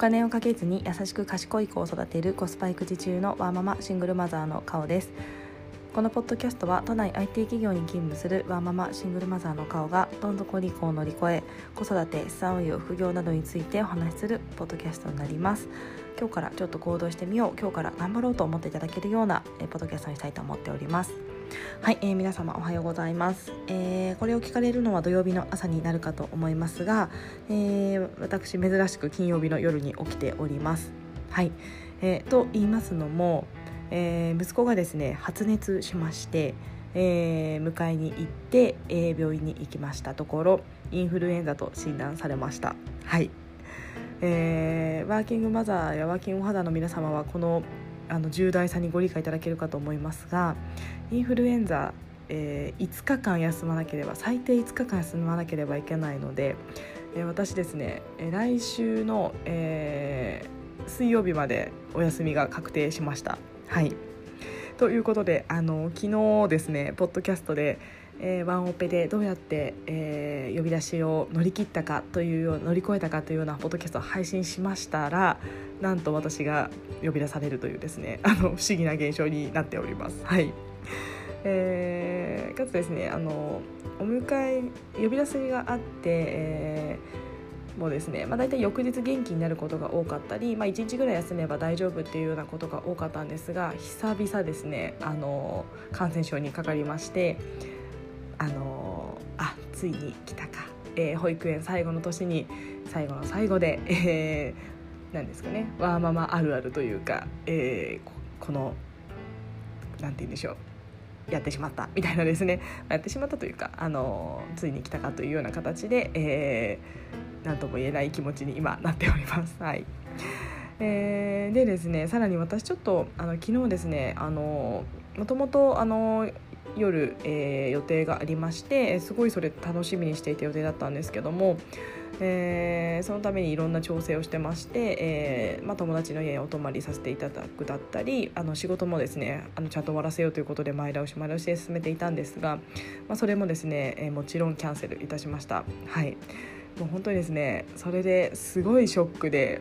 金をかけずに優しく賢い子を育てるコスパ育児中のワーママシングルマザーの顔です。このポッドキャストは都内 IT 企業に勤務するワーママシングルマザーの顔がどん底離婚を乗り越え子育て資産運用副業などについてお話しするポッドキャストになります。今日からちょっと行動してみよう今日から頑張ろうと思っていただけるようなポッドキャストにしたいと思っております。はい、えー、皆様おはようございます、えー、これを聞かれるのは土曜日の朝になるかと思いますが、えー、私珍しく金曜日の夜に起きております。はい、えー、と言いますのも、えー、息子がですね発熱しまして、えー、迎えに行って、えー、病院に行きましたところインフルエンザと診断されました。はいえー、ワーキングマザーやワーキングファザーの皆様はこのあの重大さにご理解いただけるかと思いますがインフルエンザ、えー、5日間休まなければ最低5日間休まなければいけないので、えー、私ですね来週の、えー、水曜日までお休みが確定しました。はいということであの昨日ですねポッドキャストでえー、ワンオペでどうやって、えー、呼び出しを乗り切ったかというよう乗り越えたかというようなポッドキャストを配信しましたらなんと私が呼び出されるというですね あの不思議な現象になっております。はいえー、かつですねあのお迎え呼び出しがあって、えー、もうですね、まあ、大体翌日元気になることが多かったり、まあ、1日ぐらい休めば大丈夫っていうようなことが多かったんですが久々ですねあの感染症にかかりましてあのあついに来たか、えー、保育園最後の年に最後の最後で、えー、なんですかね。わーママあるあるというか、えー、このなんて言うんでしょう。やってしまった。みたいなですね。やってしまったというかあのついに来たかというような形で、えー、なんとも言えない気持ちに今なっております。はい。えー、でですねさらに私ちょっとあの昨日ですねあのもともとあの夜、えー、予定がありましてすごいそれ楽しみにしていた予定だったんですけども、えー、そのためにいろんな調整をしてまして、えーまあ、友達の家にお泊まりさせていただくだったりあの仕事もですねあのちゃんと終わらせようということで前倒し前倒しで進めていたんですが、まあ、それもですね、えー、もちろんキャンセルいたしました。はいもう本当にですねそれですごいショックで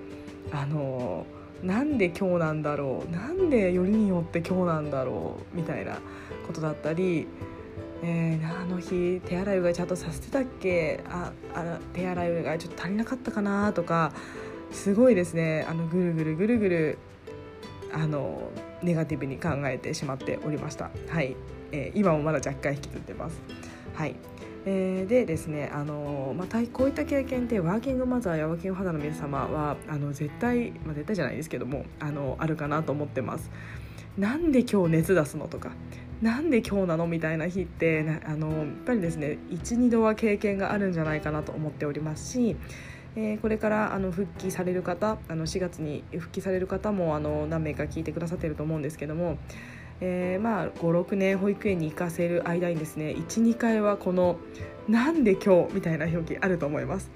あのなんで今日なんだろうなんでよりによって今日なんだろうみたいなことだったり、えー、あの日手洗いうがいちゃんとさせてたっけ？ああ手洗いうがいちょっと足りなかったかなとかすごいですねあのぐるぐるぐるぐるあのネガティブに考えてしまっておりました。はい、えー、今もまだ若干引きずってます。はい。でですね、あのまあ、こういった経験ってワーキングマザーやワーキングファザーの皆様はあの絶対、まあ、絶対じゃないですけどもあのあるかなと思ってます。なんで今日熱出すのとかなんで今日なの？みたいな日ってあのやっぱりですね12度は経験があるんじゃないかなと思っておりますし、えー、これからあの復帰される方あの4月に復帰される方もあの何名か聞いてくださってると思うんですけども、えー、まあ56年保育園に行かせる間にですね12回はこの「なんで今日」みたいな表記あると思います。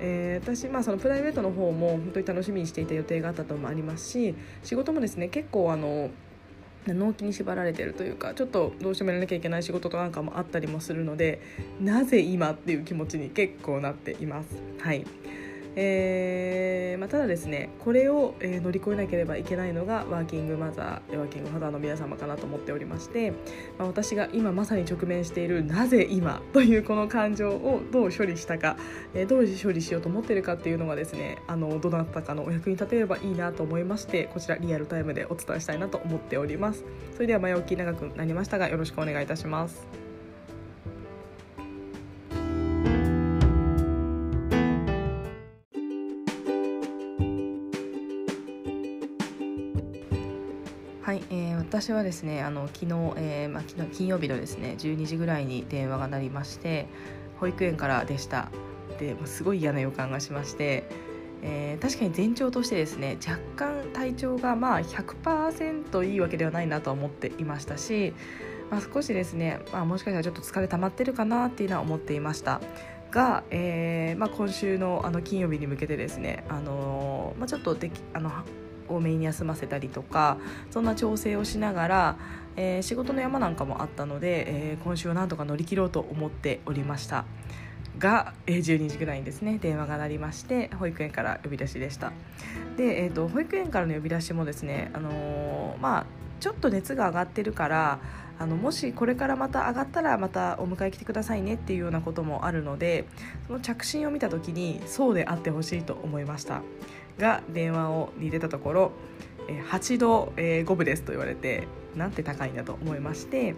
えー、私、まあ、そのプライベートの方も本当に楽しみにしていた予定があったともありますし仕事もですね結構あの納期に縛られてるというかちょっとどうしてもやらなきゃいけない仕事となんかもあったりもするのでなぜ今っていう気持ちに結構なっています。はいえーまあ、ただですねこれを、え、乗り越えなければいけないのがワーキングマザーワーキングファザーの皆様かなと思っておりまして、まあ、私が今まさに直面しているなぜ今というこの感情をどう処理したか、えー、どう処理しようと思ってるかっていうのがですねあのどなたかのお役に立てればいいなと思いましてこちらリアルタイムでお伝えしたいなと思っております。それでは前置き長くなりましたがよろしくお願いいたします。はい、えー、私はですねあの昨日,、えーま、昨日金曜日のですね12時ぐらいに電話が鳴りまして保育園からでした。ですごい嫌な予感がしまして、えー、確かに前兆としてですね若干体調がまあ100%いいわけではないなと思っていましたし、まあ、少しですね、まあ、もしかしたらちょっと疲れ溜まってるかなっていうのは思っていました。が、えーまあ、今週のあの金曜日に向けてですね、あのー、まあ、ちょっとできあの多めに休ませたりとかそんな調整をしながら、えー、仕事の山なんかもあったので、えー、今週はなんとか乗り切ろうと思っておりましたが、えー、12時ぐらいにですね電話が鳴りまして保育園から呼び出しでした。で、えーと、保育園からの呼び出しもですね、あのー、まあ、ちょっと熱が上がってるからあのもしこれからまた上がったらまたお迎え来てくださいねっていうようなこともあるのでその着信を見た時にそうであってほしいと思いましたが電話をに出たところ8度5分ですと言われてなんて高いんだと思いまして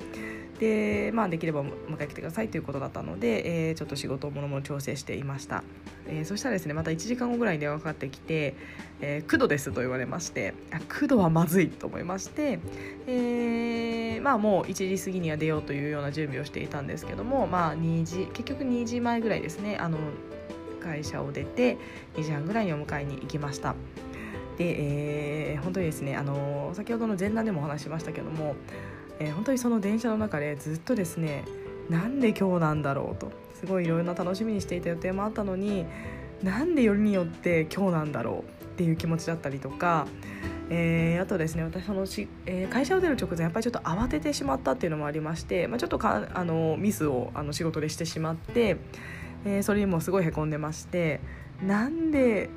で、まあ、できれば迎え来てくださいということだったので、えー、ちょっと仕事をものも調整していました、えー、そしたらですねまた1時間後ぐらいに電話かかってきて「えー、9度です」と言われましてあ9度はまずいと思いまして、えー、まあもう1時過ぎには出ようというような準備をしていたんですけども、まあ、2時結局2時前ぐらいですねあの会社を出て2時半ぐらいにお迎えに行きました。で、えー、本当にですねあの先ほどの前段でもお話しましたけどもえー、本当にその電車の中でずっとですねなんで今日なんだろうとすごいいろいろな楽しみにしていた予定もあったのになんでよりによって今日なんだろうっていう気持ちだったりとか、えー、あとですね私そのし、えー、会社を出る直前やっぱりちょっと慌ててしまったっていうのもありまして、まあ、ちょっとかあのミスをあの仕事でしてしまって、えー、それにもすごいへこんでましてなんで、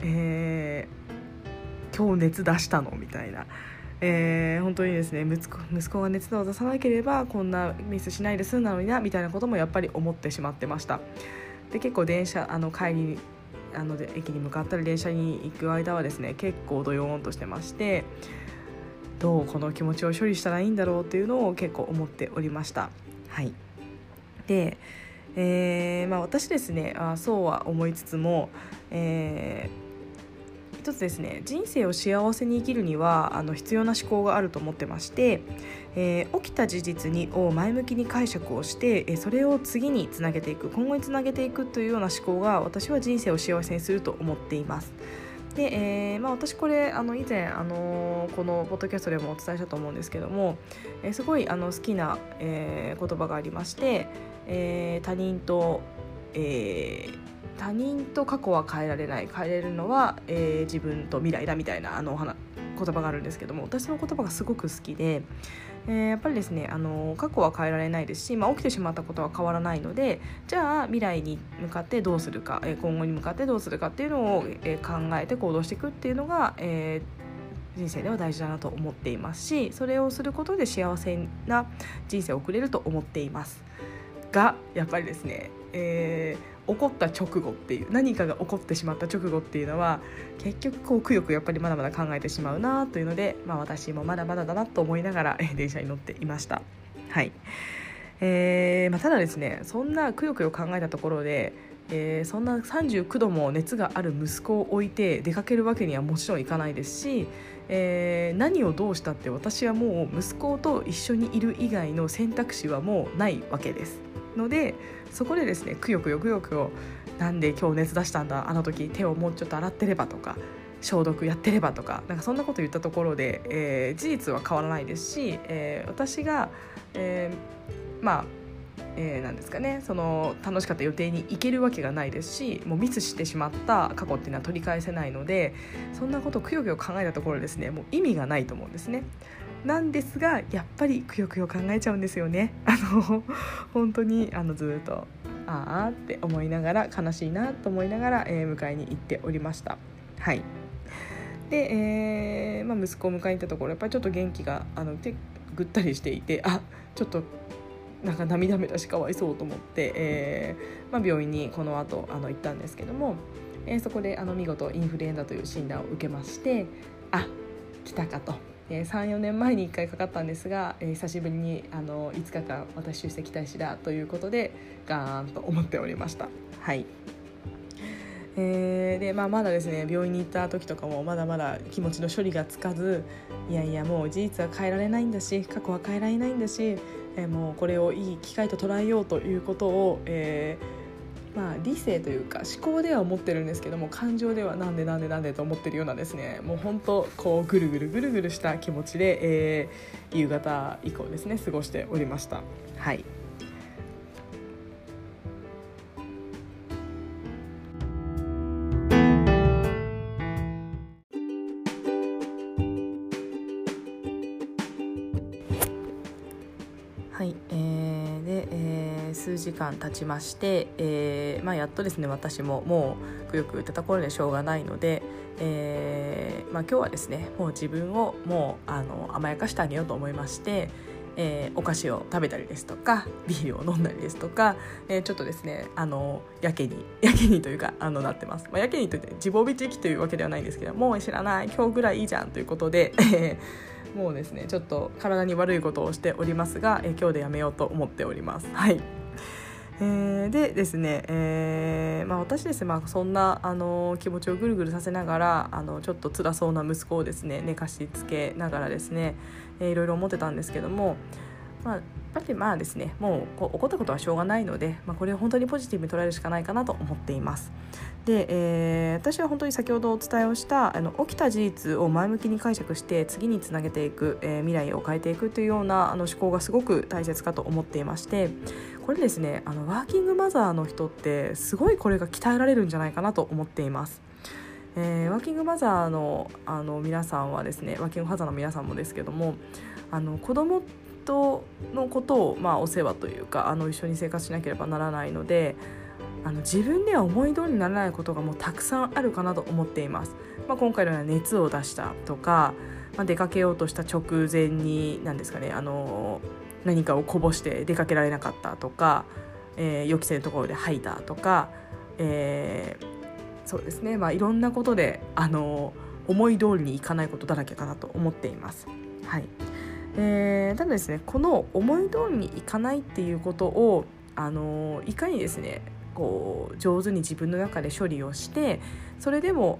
えー、今日熱出したの？みたいな。えー、本当にですね息子息子が熱を出さなければこんなミスしないで済んだのになみたいなこともやっぱり思ってしまってました。で結構電車あの帰りあので駅に向かったり電車に行く間はですね結構ドヨーンとしてましてどうこの気持ちを処理したらいいんだろうっていうのを結構思っておりました。はい。でえーまあ、私ですねあそうは思いつつも、えー一つですね人生を幸せに生きるにはあの必要な思考があると思ってまして、えー、起きた事実にを前向きに解釈をして、えそれを次につなげていく今後につなげていくというような思考が私は人生を幸せにすると思っています。で、えーまあ、私これあの以前、あのー、このポッドキャストでもお伝えしたと思うんですけども、えー、すごいあの好きな、えー、言葉がありまして、えー、他人と、えー、他人と過去は変えられない。変えれるのは、えー、自分と未来だみたいなあの言葉があるんですけども私の言葉がすごく好きで、えー、やっぱりですねあの過去は変えられないですし、まあ、起きてしまったことは変わらないのでじゃあ未来に向かってどうするか、えー、今後に向かってどうするかっていうのを、えー、考えて行動していくっていうのが、えー、人生では大事だなと思っていますしそれをすることで幸せな人生を送れると思っています。がやっぱりですね、えー起こった直後っていう何かが起こってしまった直後っていうのは結局こうくよくやっぱりまだまだ考えてしまうなというので、まあ、私もまだまだだなと思いながら 電車に乗っていました。はいえーまあ、ただですねそんなくよくよ考えたところで、えー、そんな39度も熱がある息子を置いて出かけるわけにはもちろんいかないですし、えー、何をどうしたって私はもう息子と一緒にいる以外の選択肢はもうないわけです。のでそこでですねくよくよくよくよなんで今日熱出したんだあの時手をもうちょっと洗ってればとか消毒やってればとかなんかそんなこと言ったところで、えー、事実は変わらないですし、えー、私が、えー、まあえー、なんですかねその楽しかった予定に行けるわけがないですしもうミスしてしまった過去っていうのは取り返せないのでそんなことをくよくよ考えたところですねもう意味がないと思うんですね。なんですがやっぱりくよくよ考えちゃうんですよね。あの本当にあのずっとああって思いながら悲しいなと思いながら、えー、迎えに行っておりました。はいで、えーまあ、息子を迎えに行ったところやっぱりちょっと元気があのでぐったりしていてあちょっとなんか涙目だしかわいそうと思って、えーまあ、病院にこの後あの行ったんですけども、えー、そこであの見事インフルエンザという診断を受けましてあ来たかと。34年前に1回かかったんですが、え、久しぶりにあの5日間私出席大使だということでガーンと思っておりました。はいえー、でまあ、まだですね病院に行った時とかもまだまだ気持ちの処理がつかずいやいやもう事実は変えられないんだし過去は変えられないんだし、えー、もうこれをいい機会と捉えようということを、えーまあ、理性というか思考では思ってるんですけども感情ではなんでなんでなんでと思ってるようなですねもう本当こうぐるぐるぐるぐるした気持ちで、えー、夕方以降ですね過ごしておりました。はい間経ちまして、えーまあ、やっとですね私ももうくよくよったところでしょうがないので、えーまあ、今日はですねもう自分をもうあの甘やかしてあげようと思いまして、えー、お菓子を食べたりですとかビールを飲んだりですとか、えー、ちょっとですねあのやけに やけにというかあのなってます、まあ、やけにといって自暴自棄というわけではないんですけどもう知らない今日ぐらいいいじゃんということで、え、もうですねちょっと体に悪いことをしておりますが、え、今日でやめようと思っております。はい。えー、でですね、えーまあ、私ですね、まあ、そんなあの気持ちをぐるぐるさせながらあのちょっと辛そうな息子をですね寝かしつけながらですね、えー、いろいろ思ってたんですけども、まあ、ぱりまあですねもうこう起こったことはしょうがないので、まあ、これを本当にポジティブに捉えるしかないかなと思っています。で、えー、私は本当に先ほどお伝えをしたあの起きた事実を前向きに解釈して次につなげていく、えー、未来を変えていくというようなあの思考がすごく大切かと思っていましてこれですねあのワーキングマザーの人ってすごいこれが鍛えられるんじゃないかなと思っています。えー、ワーキングマザーのあの皆さんはですねワーキングマザーの皆さんもですけどもあの子供とのことを、まあ、お世話というかあの一緒に生活しなければならないのであの自分では思い通りにならないことがもうたくさんあるかなと思っています。まあ、今回のような熱を出したとか、まあ、出かけようとした直前に何ですかねあの何かをこぼして出かけられなかったとか、えー、予期せぬところで吐いたとか、えー、そうですね、まあ、いろんなことであの思い通りにいかないことだらけかなと思っています。はいえー、ただですねこの思い通りにいかないっていうことをあのいかにですねこう上手に自分の中で処理をしてそれでも、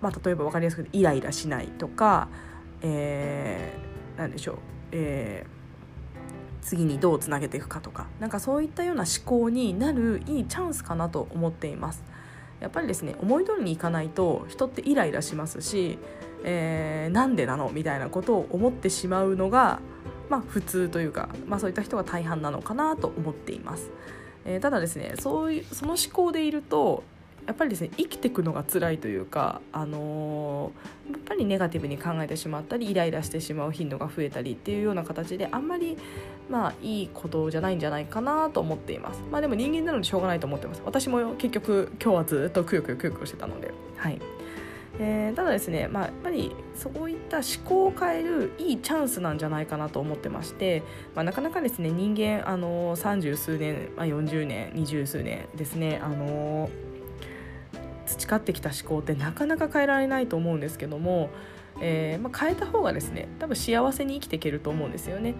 まあ、例えば分かりやすくイライラしないとか、えー、何でしょう、えー、次にどうつなげていくかとかなんかそういったような思考になるいいチャンスかなと思っています。やっぱりですね思い通りにいかないと人ってイライラしますし、えー、なんでなのみたいなことを思ってしまうのが、まあ、普通というか、まあ、そういった人が大半なのかなと思っています。えー、ただですねそういうその思考でいるとやっぱりですね生きていくのが辛いというか、あのー、やっぱりネガティブに考えてしまったりイライラしてしまう頻度が増えたりっていうような形であんまりまあいいことじゃないんじゃないかなと思っています。まあでも人間なのでしょうがないと思ってます。私も結局今日はずっとくよくよくよくよしてたので。はい。えー、ただですね、まあ、やっぱりそういった思考を変えるいいチャンスなんじゃないかなと思ってまして、まあ、なかなかですね人間あの30数年、まあ、40年20数年ですねあの培ってきた思考ってなかなか変えられないと思うんですけども、えーまあ、変えた方がですね多分幸せに生きていけると思うんですよね。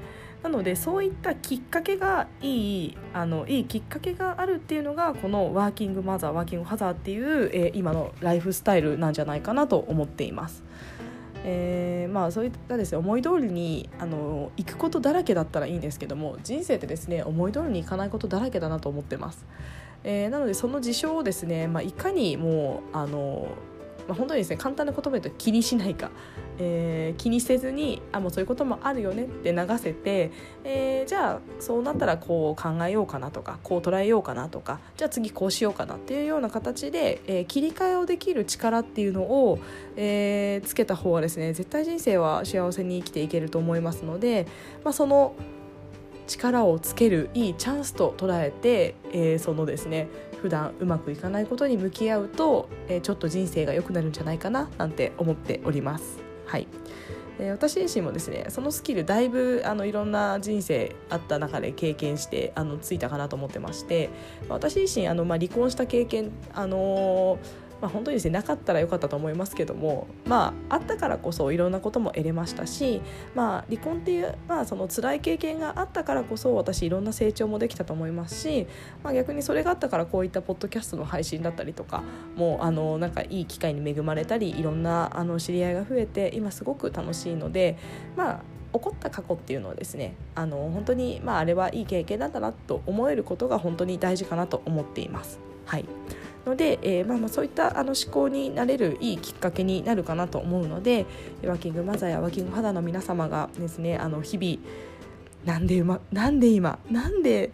なのでそういったきっかけがいいあのいいきっかけがあるっていうのがこのワーキングマザーワーキングファザーっていう、えー、今のライフスタイルなんじゃないかなと思っています。えー、まあそういったですね思い通りにあの行くことだらけだったらいいんですけども人生ってですね思い通りにいかないことだらけだなと思ってます。えー、なのでその事象をですね、まあ、いかにもうあのまあ、本当にですね簡単な言葉で言うと気にしないか、えー、気にせずにあもうそういうこともあるよねって流せて、えー、じゃあそうなったらこう考えようかなとかこう捉えようかなとかじゃあ次こうしようかなっていうような形で、えー、切り替えをできる力っていうのを、えー、つけた方はですね絶対人生は幸せに生きていけると思いますので、まあ、その力をつけるいいチャンスと捉えて、えー、そのですね普段うまくいかないことに向き合うと、えー、ちょっと人生が良くなるんじゃないかななんて思っております。はいえ私自身もですねそのスキルだいぶあのいろんな人生あった中で経験してあのついたかなと思ってまして私自身あの、まあ、離婚した経験、あのーまあ、本当にですねなかったらよかったと思いますけどもまああったからこそいろんなことも得れましたし、まあ、離婚っていう、まあ、その辛い経験があったからこそ私いろんな成長もできたと思いますし、まあ、逆にそれがあったからこういったポッドキャストの配信だったりとかもうあのなんかいい機会に恵まれたりいろんなあの知り合いが増えて今すごく楽しいのでまあ起こった過去っていうのはですねあの本当に、まあ、あれはいい経験だったなと思えることが本当に大事かなと思っています。はいので、えー、まあ、まあそういったあの思考になれるいいきっかけになるかなと思うのでワーキングマザーやワーキング肌の皆様がですねあの日々なんで,、ま、なんで今なんで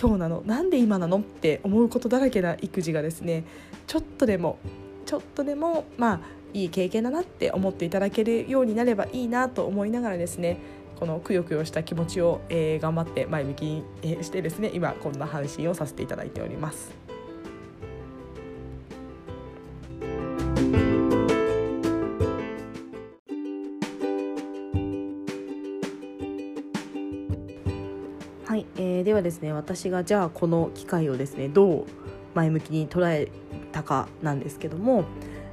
今日なのなんで今なのって思うことだらけな育児がですねちょっとでもちょっとでもまあいい経験だなって思っていただけるようになればいいなと思いながらですねこのくよくよした気持ちを、えー、頑張って前向きに、してですね今こんな配信をさせていただいております。はですね私がじゃあこの機会をですねどう前向きに捉えたかなんですけども、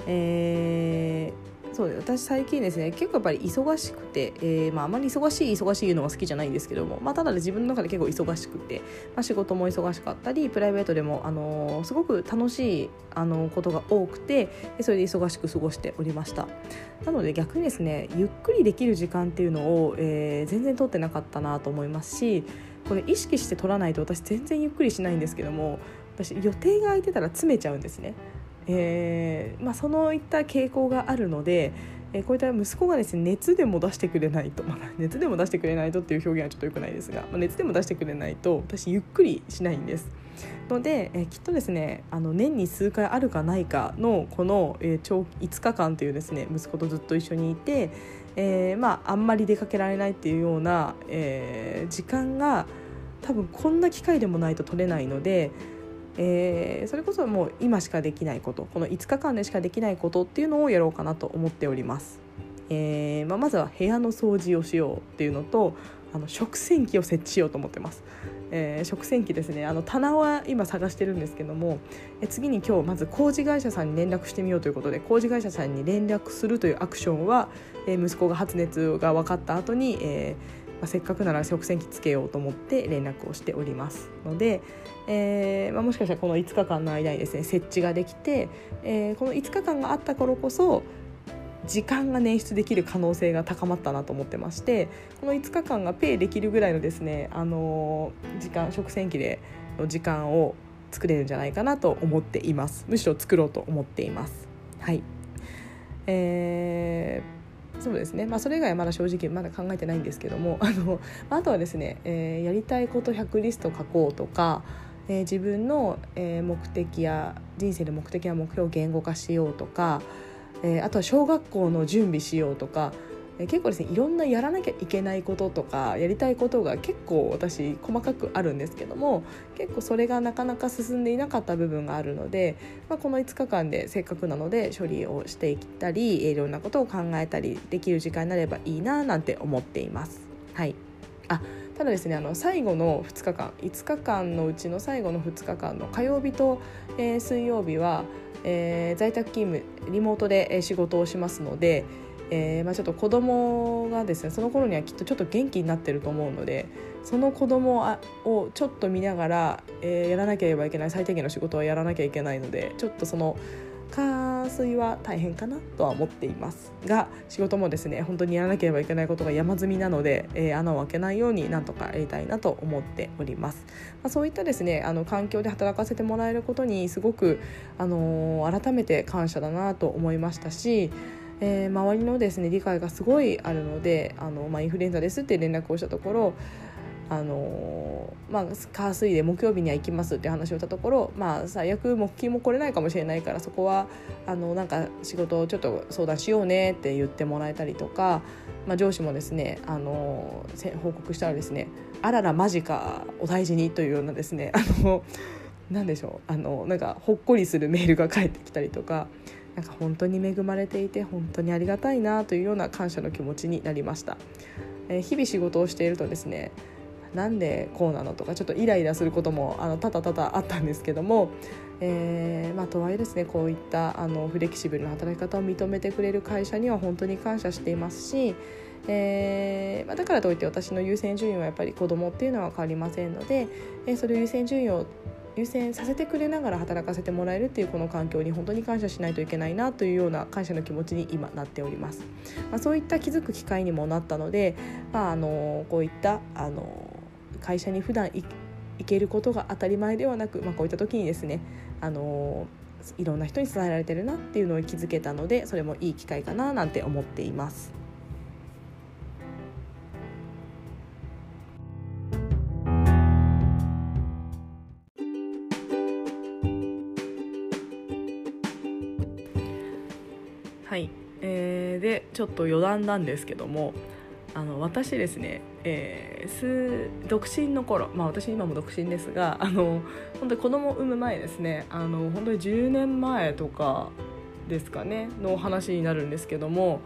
えー、そう私最近ですね結構やっぱり忙しくて、えーまあ、あまり忙しい忙しいのが好きじゃないんですけども、まあ、ただで自分の中で結構忙しくて、まあ、仕事も忙しかったりプライベートでも、あのー、すごく楽しい、あのー、ことが多くてそれで忙しく過ごしておりました。なので逆にですねゆっくりできる時間っていうのを、えー、全然取ってなかったなと思いますしこれ意識して取らないと私全然ゆっくりしないんですけども私予定が空いてたら詰めちゃうんですねえーまあ、そのいった傾向があるので、えー、こういった息子がですね熱でも出してくれないと、まあ、熱でも出してくれないとっていう表現はちょっとよくないですが、まあ、熱でも出してくれないと私ゆっくりしないんです。ので、えー、きっとですねあの年に数回あるかないかのこの、えー、長5日間というですね息子とずっと一緒にいて、えーまあ、あんまり出かけられないっていうような、えー、時間が多分こんな機会でもないと取れないので。えー、それこそもう今しかできないことこの5日間でしかできないことっていうのをやろうかなと思っております。えーまあ、まずは部屋の掃除をしようっていうのとあの食洗機を設置しようと思ってます。えー、食洗機ですねあの棚は今探してるんですけども、え次に今日まず工事会社さんに連絡してみようということで工事会社さんに連絡するというアクションは、息子が発熱が分かった後に、えーまあ、せっかくなら食洗機つけようと思って連絡をしておりますので、えーまあ、もしかしたらこの5日間の間にですね設置ができて、え、この5日間があった頃こそ時間が捻出できる可能性が高まったなと思ってましてこの5日間がペイできるぐらいのですね、あの、時間食洗機での時間を作れるんじゃないかなと思っています。むしろ作ろうと思っています。はい。えーそうですね、まあ、それ以外はまだ正直まだ考えてないんですけども あのあとはですね、えー、やりたいこと100リスト書こうとか、えー、自分の、えー、目的や人生の目的や目標を言語化しようとか、えー、あとは小学校の準備しようとか結構ですねいろんなやらなきゃいけないこととかやりたいことが結構私細かくあるんですけども結構それがなかなか進んでいなかった部分があるので、まあ、この5日間でせっかくなので処理をしていったりいろんなことを考えたりできる時間になればいいななんて思っています。はいあただですねあの最後の2日間5日間のうちの最後の2日間の火曜日と、えー、水曜日は、えー、在宅勤務リモートで仕事をしますので、えーまあ、ちょっと子供がですねその頃にはきっとちょっと元気になってると思うのでその子供をちょっと見ながら、えー、やらなければいけない最低限の仕事はやらなきゃいけないのでちょっとその火水は大変かなとは思っていますが仕事もですね本当にやらなければいけないことが山積みなので、えー、穴を開けないようになんとかやりたいなと思っております、まあ、そういったですねあの環境で働かせてもらえることにすごく、あのー、改めて感謝だなと思いましたしえー、周りのですね理解がすごいあるのであの、まあ、インフルエンザですって連絡をしたところあのまあ、火水で木曜日には行きますって話をしたところ、まあ、最悪木金も来れないかもしれないからそこはあのなんか仕事をちょっと相談しようねって言ってもらえたりとか、まあ、上司もですねあの報告したらですね「あららマジかお大事に」というようなですねあのなんでしょうあのなんかほっこりするメールが返ってきたりとかなんか本当に恵まれていて本当にありがたいなというような感謝の気持ちになりました、えー、日々仕事をしているとですねなんでこうなのとかちょっとイライラすることもあの多々多々あったんですけども、えーまあ、とはいえですねこういったあのフレキシブルな働き方を認めてくれる会社には本当に感謝していますし、えーまあ、だからといって私の優先順位はやっぱり子供っていうのは変わりませんので、えー、それを優先順位を優先させてくれながら働かせてもらえるっていうこの環境に本当に感謝しないといけないなというような感謝の気持ちに今なっております。まあ、そういった気づく機会にもなったので、まあ、あのこういったあの会社に普段行けることが当たり前ではなく、まあ、こういった時にですねあのいろんな人に伝えられてるなっていうのを気づけたのでそれもいい機会かななんて思っています。ょっと余談なんですけどもあの私ですね、えー、独身の頃まあ私今も独身ですがあの本当に子供を産む前ですねあの本当に10年前とかですかねの話になるんですけども、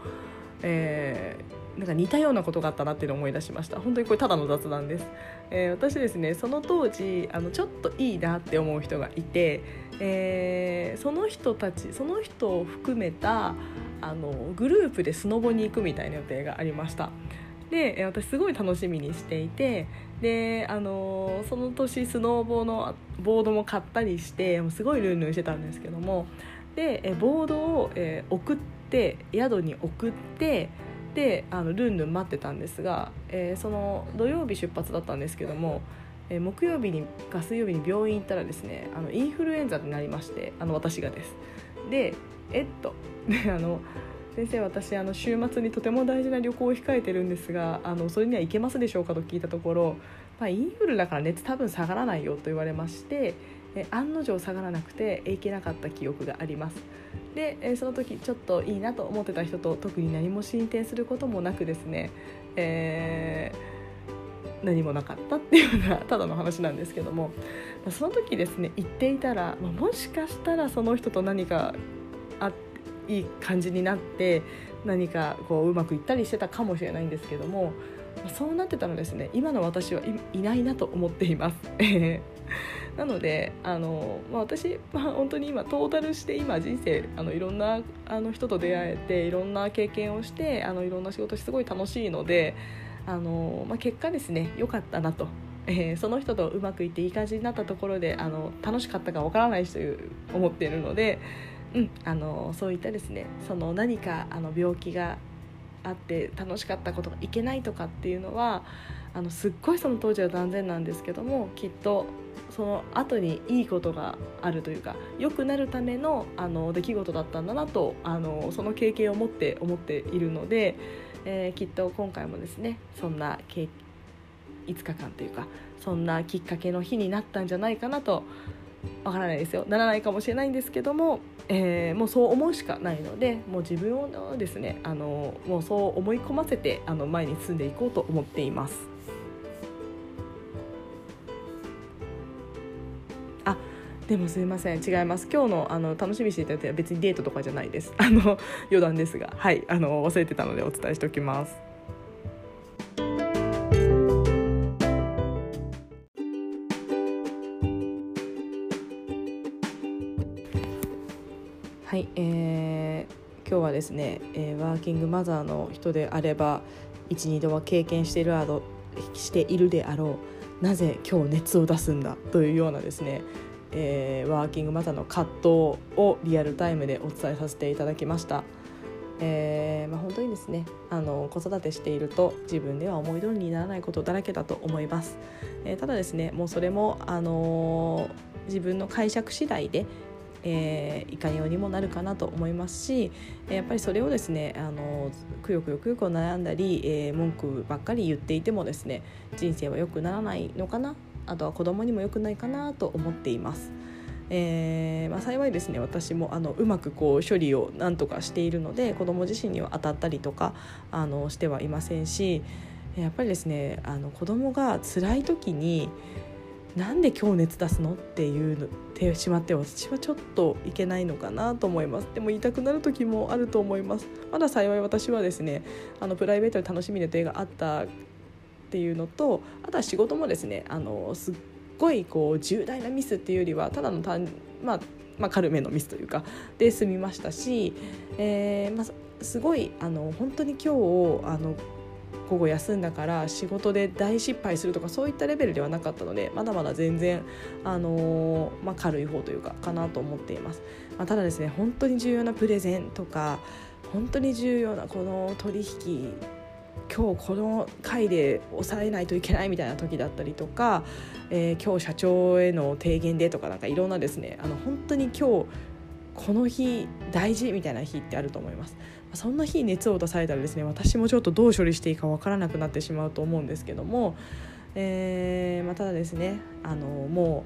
えー、なんか似たようなことがあったなっていうのを思い出しました。本当にこれただの雑談です、えー、私ですねその当時あのちょっといいなって思う人がいて、えー、その人たちその人を含めたあのグループでスノボに行くみたいな予定がありましたで私すごい楽しみにしていてであのその年スノーボーのボードも買ったりしてすごいルンルンしてたんですけどもでボードを、え、送って宿に送ってであのルンルン待ってたんですが、え、その土曜日出発だったんですけども、え、木曜日にか水曜日に病院行ったらですねあのインフルエンザになりましてあの私がです。でえっと。であの先生私あの週末にとても大事な旅行を控えてるんですがあのそれには行けますでしょうかと聞いたところ、まあ、インフルだから熱多分下がらないよと言われましてえ案の定下がらなくて行けなかった記憶があります。で、えその時ちょっといいなと思ってた人と特に何も進展することもなくですね、えー、何もなかったっていうようなただの話なんですけども。その時ですね行っていたら、まあ、もしかしたらその人と何かいい感じになって何かこううまくいったりしてたかもしれないんですけどもそうなってたらですね今の私はいないなと思っています。なのであの、まあ、私、まあ、本当に今トータルして今人生あのいろんなあの人と出会えていろんな経験をしてあのいろんな仕事すごい楽しいのであの、まあ、結果ですね良かったなと。えー、その人とうまくいっていい感じになったところであの楽しかったかわからないという思っているので、うん、あのそういったですねその何かあの病気があって楽しかったことがいけないとかっていうのはあのすっごいその当時は断然なんですけどもきっとその後にいいことがあるというか良くなるためのあの出来事だったんだなとあのその経験を持って思っているので、えー、きっと今回もですねそんな5日間というかそんなきっかけの日になったんじゃないかなとわからないですよ。ならないかもしれないんですけども、えー、もうそう思うしかないのでもう自分をですねあのもうそう思い込ませてあの前に進んでいこうと思っています。でもすいません。違います。今日のあの楽しみにしていただいては別にデートとかじゃないです。あの余談ですが。はい。あの忘れてたのでお伝えしておきます。今日はですね、えー、ワーキングマザーの人であれば12度は経験しているあろしているであろうなぜ今日熱を出すんだというようなですねえー、ワーキングマザーの葛藤をリアルタイムでお伝えさせていただきました。えーまあ、本当にですねあの子育てしていると自分では思い通りにならないことだらけだと思います、えー、ただですねもうそれも、あのー、自分の解釈次第で、えー、いかようにもなるかなと思いますしやっぱりそれをですね、あのくよくよくよく悩んだり、えー、文句ばっかり言っていてもですね人生は良くならないのかなあとは子供にも良くないかなと思っています。えーまあ、幸いですね私もあのうまくこう処理をなんとかしているので子供自身には当たったりとかあのしてはいませんしやっぱりですねあの子供が辛い時になんで今日熱出すのっていうのてしまって私はちょっといけないのかなと思います。でも言いたくなる時もあると思います。まだ幸い私はですねあのプライベートで楽しみな予定があったっていうのとあとは仕事もですねあのすっごいこう重大なミスっていうよりはただの単、まあ、まあ軽めのミスというかで済みましたし、えーまあ、すごいあの本当に今日あの午後休んだから仕事で大失敗するとかそういったレベルではなかったのでまだまだ全然、あのー、まあ、軽い方というかかなと思っています、まあ、ただですね本当に重要なプレゼンとか本当に重要なこの取引今日この回で抑えないといけないみたいな時だったりとか、えー、今日社長への提言でとかなんかいろんなですねあの本当に今日この日大事みたいな日ってあると思います。そんな日熱を出されたらですね私もちょっとどう処理していいかわからなくなってしまうと思うんですけども、えーまあ、ただですねあのも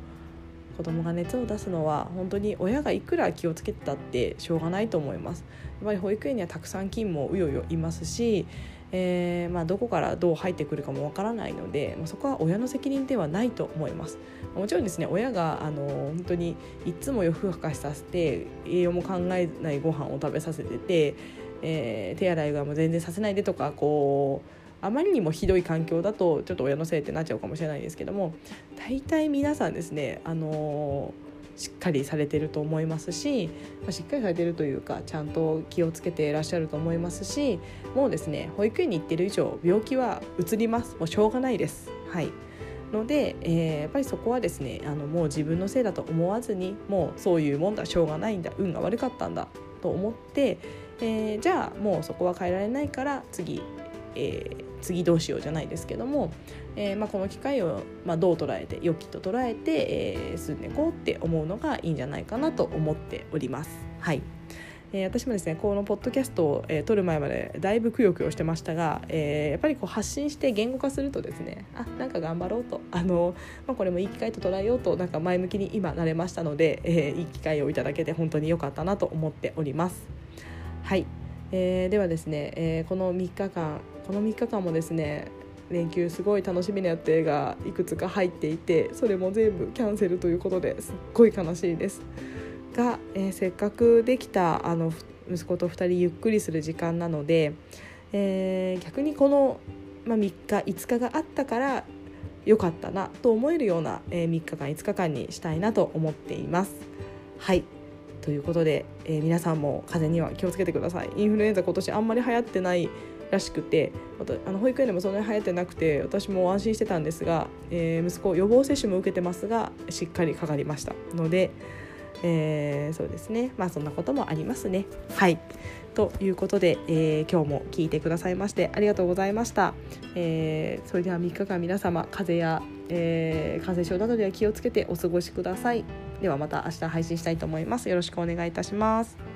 う子供が熱を出すのは本当に親がいくら気をつけてたってしょうがないと思います。やっぱり保育園にはたくさん勤務うよよいますしえー、まあ、どこからどう入ってくるかもわからないので、まあ、そこは親の責任ではないと思います。もちろんですね親があの本当にいつも夜更かしさせて栄養も考えないご飯を食べさせてて、えー、手洗いがもう全然させないでとかこうあまりにもひどい環境だとちょっと親のせいってなっちゃうかもしれないですけども大体皆さんですねあのしっかりされてると思いますし、まあ、しっかりされてるというかちゃんと気をつけていらっしゃると思いますしもうですね保育園に行ってる以上病気はうつりますもうしょうがないです。はいので、えー、やっぱりそこはですねあのもう自分のせいだと思わずにもうそういうもんだしょうがないんだ運が悪かったんだと思って、えー、じゃあもうそこは変えられないから次えー、次どうしようじゃないですけども、えーまあ、この機会を、まあ、どう捉えて良きと捉えて、えー、住んでいこうって思うのがいいんじゃないかなと思っております。はいえ、私もですねこのポッドキャストを、えー、撮る前までだいぶくよくよしてましたが、えー、やっぱりこう発信して言語化するとですねあなんか頑張ろうとあの、まあ、これもいい機会と捉えようとなんか前向きに今なれましたので、えー、いい機会をいただけて本当に良かったなと思っております。はい。えー、ではですね、えー、この3日間この3日間もですね連休すごい楽しみな予定がいくつか入っていてそれも全部キャンセルということですっごい悲しいです。が、えー、せっかくできたあの息子と2人ゆっくりする時間なので、えー、逆にこの、まあ、3日5日があったから良かったなと思えるような、えー、3日間5日間にしたいなと思っています。はい。ということで、えー、皆さんも風邪には気をつけてください。インフルエンザ今年あんまり流行ってないらしくてあの保育園でもそんなに流行ってなくて私も安心してたんですが、えー、息子予防接種も受けてますがしっかりかかりました。ので、えー、そうですね。まあそんなこともありますね。はい。ということで、えー、今日も聞いてくださいましてありがとうございました、えー、それでは3日間皆様風邪や、えー、感染症などでは気をつけてお過ごしください。ではまた明日配信したいと思います。よろしくお願いいたします。